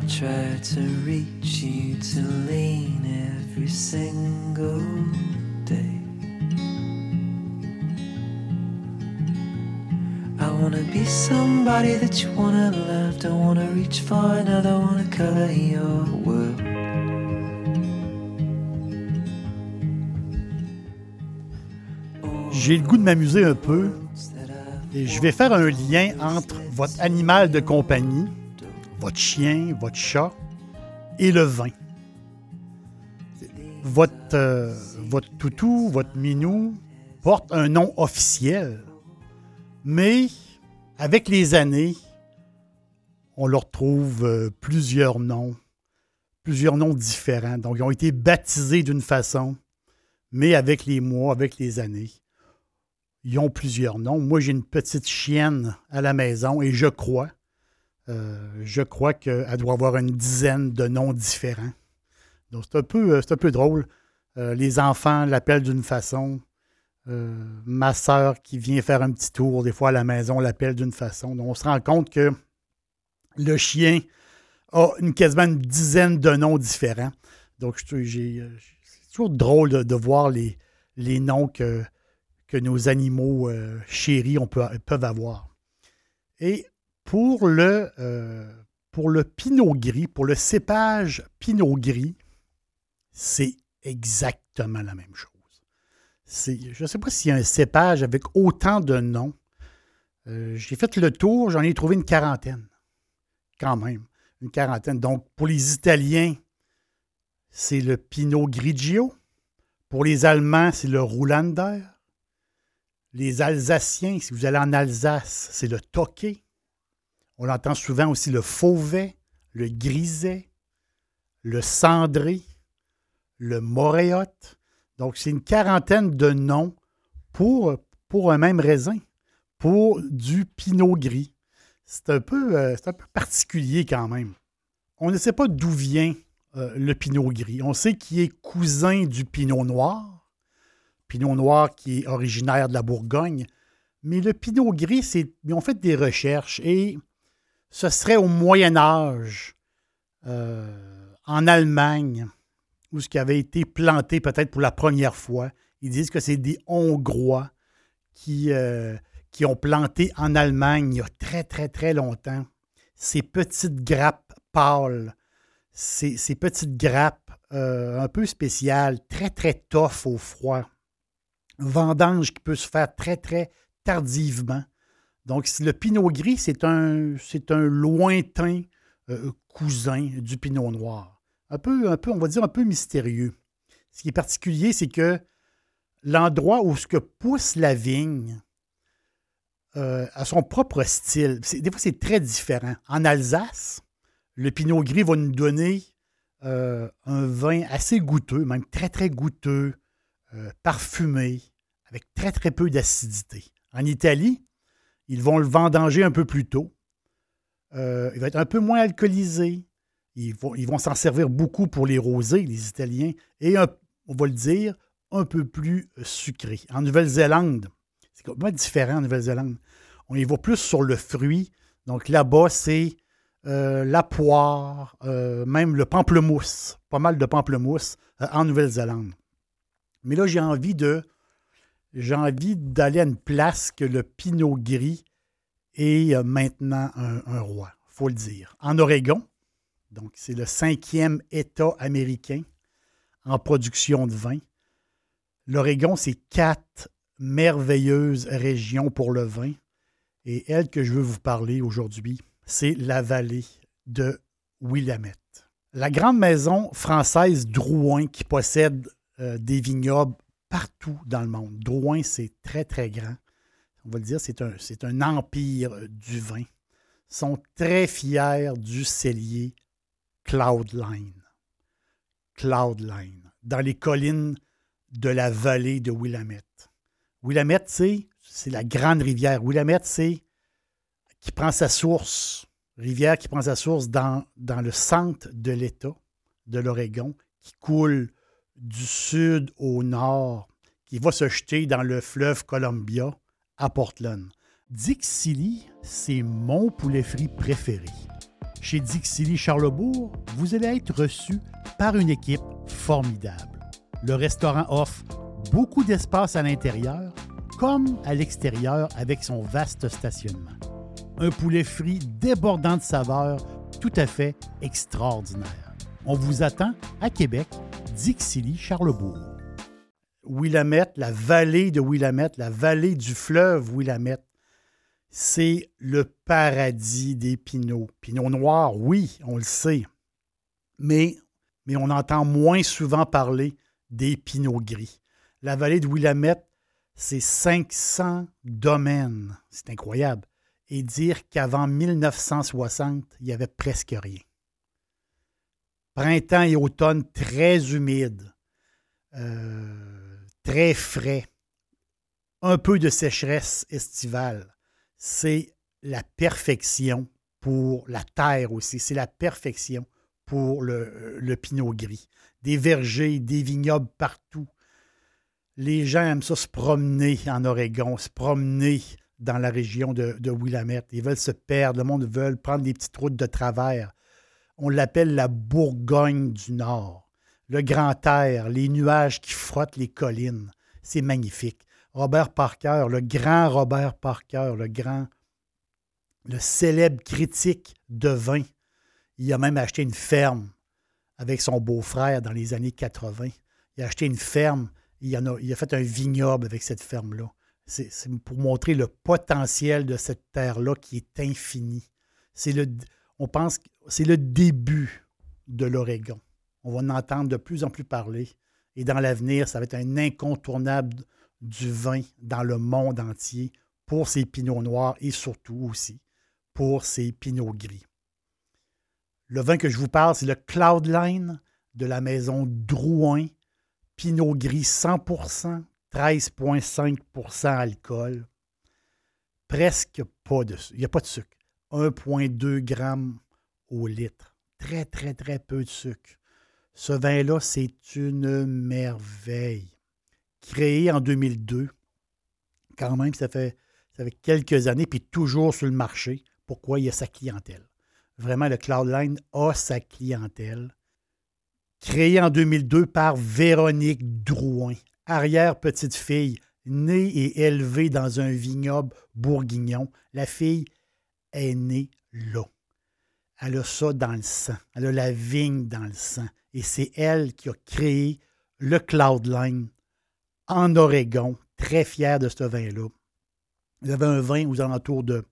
I'll try to reach you to lean every single day. I wanna be somebody that you wanna love. Don't wanna reach for another, wanna cover your world. J'ai le goût de m'amuser un peu et je vais faire un lien entre votre animal de compagnie, votre chien, votre chat et le vin. Votre, euh, votre toutou, votre minou porte un nom officiel, mais avec les années, on leur trouve euh, plusieurs noms, plusieurs noms différents. Donc, ils ont été baptisés d'une façon, mais avec les mois, avec les années, ils ont plusieurs noms. Moi, j'ai une petite chienne à la maison et je crois, je crois qu'elle doit avoir une dizaine de noms différents. Donc, c'est un peu, euh, drôle. Euh, les enfants l'appellent d'une façon. ma soeur qui vient faire un petit tour, des fois à la maison, l'appelle d'une façon. Donc, on se rend compte que le chien a une, quasiment une dizaine de noms différents. Donc, c'est toujours drôle de, voir les, noms que, nos animaux euh, chéris peuvent avoir. Et pour le, euh, pour le pinot gris, pour le cépage pinot gris, c'est exactement la même chose. Je ne sais pas s'il y a un cépage avec autant de noms. Euh, j'ai fait le tour, j'en ai trouvé une quarantaine. Quand même, une quarantaine. Donc, pour les Italiens, c'est le Pinot Grigio. Pour les Allemands, c'est le Roulander. Les Alsaciens, si vous allez en Alsace, c'est le toqué. On entend souvent aussi le fauvet, le griset, le cendré, le moréote. Donc, c'est une quarantaine de noms pour, pour un même raisin, pour du pinot gris. C'est un, peu, euh, particulier quand même. On ne sait pas d'où vient euh, le pinot gris. On sait qu'il est cousin du pinot noir, Pinot Noir qui est originaire de la Bourgogne. Mais le Pinot Gris, c'est, ils ont fait des recherches et ce serait au Moyen Âge, euh, en Allemagne, où ce qui avait été planté peut-être pour la première fois. Ils disent que c'est des Hongrois qui, euh, ont planté en Allemagne il y a très, très, très longtemps ces petites grappes pâles, ces, petites grappes euh, un peu spéciales, très, très tough au froid vendange qui peut se faire très, très tardivement. Donc, le pinot gris, c'est un, c'est un lointain euh, cousin du pinot noir. Un peu, un peu, on va dire un peu mystérieux. Ce qui est particulier, c'est que l'endroit où ce que pousse la vigne euh, a son propre style. Des fois, c'est très différent. En Alsace, le pinot gris va nous donner euh, un vin assez goûteux, même très, très goûteux, parfumé, avec très, très peu d'acidité. En Italie, ils vont le vendanger un peu plus tôt. Euh, il va être un peu moins alcoolisé. Ils vont, s'en servir beaucoup pour les rosés, les Italiens, et on va le dire, un peu plus sucré. En Nouvelle-Zélande, c'est complètement différent en Nouvelle-Zélande. On y va plus sur le fruit. Donc là-bas, c'est euh, la poire, euh, même le pamplemousse. Pas mal de pamplemousse en Nouvelle-Zélande. Mais là, j'ai envie de j'ai envie d'aller à une place que le Pinot Gris est euh, maintenant un, roi, il faut le dire. En Oregon, donc c'est le cinquième État américain en production de vin. L'Oregon, c'est quatre merveilleuses régions pour le vin. Et elle que je veux vous parler aujourd'hui, c'est la vallée de Willamette. La grande maison française Drouin, qui possède euh, des vignobles partout dans le monde. Drouin, c'est très, très grand. On va le dire, c'est un, un empire du vin. Ils sont très fiers du cellier Cloudline. Cloudline, dans les collines de la vallée de Willamette. Willamette, c'est, c'est la grande rivière. Willamette, c'est qui prend sa source, rivière qui prend sa source dans, dans le centre de l'État de l'Oregon, qui coule du sud au nord, qui va se jeter dans le fleuve Columbia à Portland. Dixilly, c'est mon poulet frit préféré. Chez Dixilly Charlebourg, vous allez être reçu par une équipe formidable. Le restaurant offre beaucoup d'espace à l'intérieur comme à l'extérieur avec son vaste stationnement. Un poulet frit débordant de saveurs tout à fait extraordinaire. On vous attend à Québec, Dixilly, Charlebourg. Willamette, la vallée de Willamette, la vallée du fleuve Willamette, c'est le paradis des pinots. Pinot noir, oui, on le sait, mais, mais on entend moins souvent parler des pinots gris. La vallée de Willamette, c'est 500 domaines. C'est incroyable. Et dire qu'avant 1960, il n'y avait presque rien. Printemps et automne très humides, euh, très frais, un peu de sécheresse estivale. C'est la perfection pour la terre aussi. C'est la perfection pour le, pinot gris. Des vergers, des vignobles partout. Les gens aiment ça se promener en Oregon, se promener dans la région de Willamette. Ils veulent se perdre. Le monde veut prendre des petites routes de travers. On l'appelle la Bourgogne du Nord. Le grand air, les nuages qui frottent les collines. C'est magnifique. Robert Parker, le grand Robert Parker, le grand, le célèbre critique de vin, il a même acheté une ferme avec son beau-frère dans les années 80. Il a acheté une ferme, il, a, il a fait un vignoble avec cette ferme-là. C'est pour montrer le potentiel de cette terre-là qui est infini. C'est le, on pense que c'est le début de l'Oregon. On va en entendre de plus en plus parler. Et dans l'avenir, ça va être un incontournable du vin dans le monde entier pour ses pinots noirs et surtout aussi pour ses pinots gris. Le vin que je vous parle, c'est le Cloudline de la maison Drouin, pinot gris 100%, 13,5% alcool. Presque pas de sucre. Il n'y a pas de sucre. 1,2 g au litre. Très, très, très peu de sucre. Ce vin-là, c'est une merveille. Créé en 2002, quand même, ça fait, ça fait quelques années, puis toujours sur le marché. Pourquoi? Il y a sa clientèle? Vraiment, le Cloudline a sa clientèle. Créé en 2002 par Véronique Drouin, arrière-petite-fille, née et élevée dans un vignoble bourguignon. La fille est née là. Elle a ça dans le sang. Elle a la vigne dans le sang. Et c'est elle qui a créé le Cloudline en Oregon. Très fière de ce vin-là. Il avait un vin aux alentours de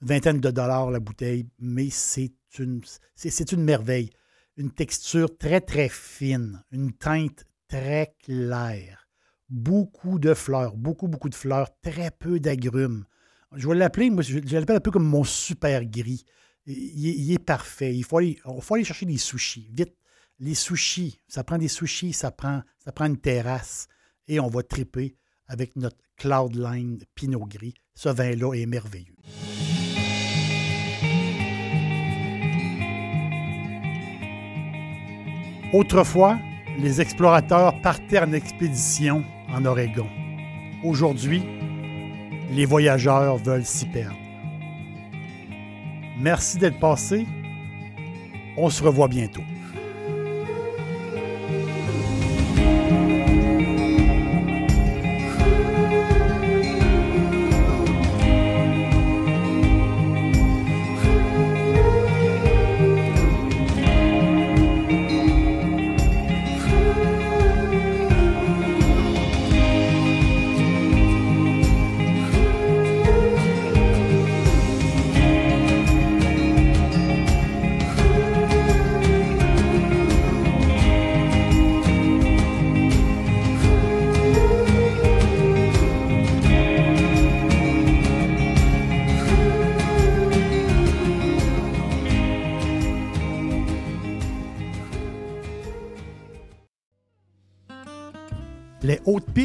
vingtaine de dollars la bouteille, mais c'est une, c'est, une merveille. Une texture très, très fine, une teinte très claire, beaucoup de fleurs, beaucoup, beaucoup de fleurs, très peu d'agrumes. Je vais l'appeler, un peu comme mon super gris. Il, est parfait. Il faut, aller, faut aller chercher des sushis. Vite, les sushis. Ça prend des sushis, ça prend, ça prend une terrasse. Et on va triper avec notre Cloudline Pinot Gris. Ce vin-là est merveilleux. Autrefois, les explorateurs partaient en expédition en Oregon. Aujourd'hui, les voyageurs veulent s'y perdre. Merci d'être passé. On se revoit bientôt.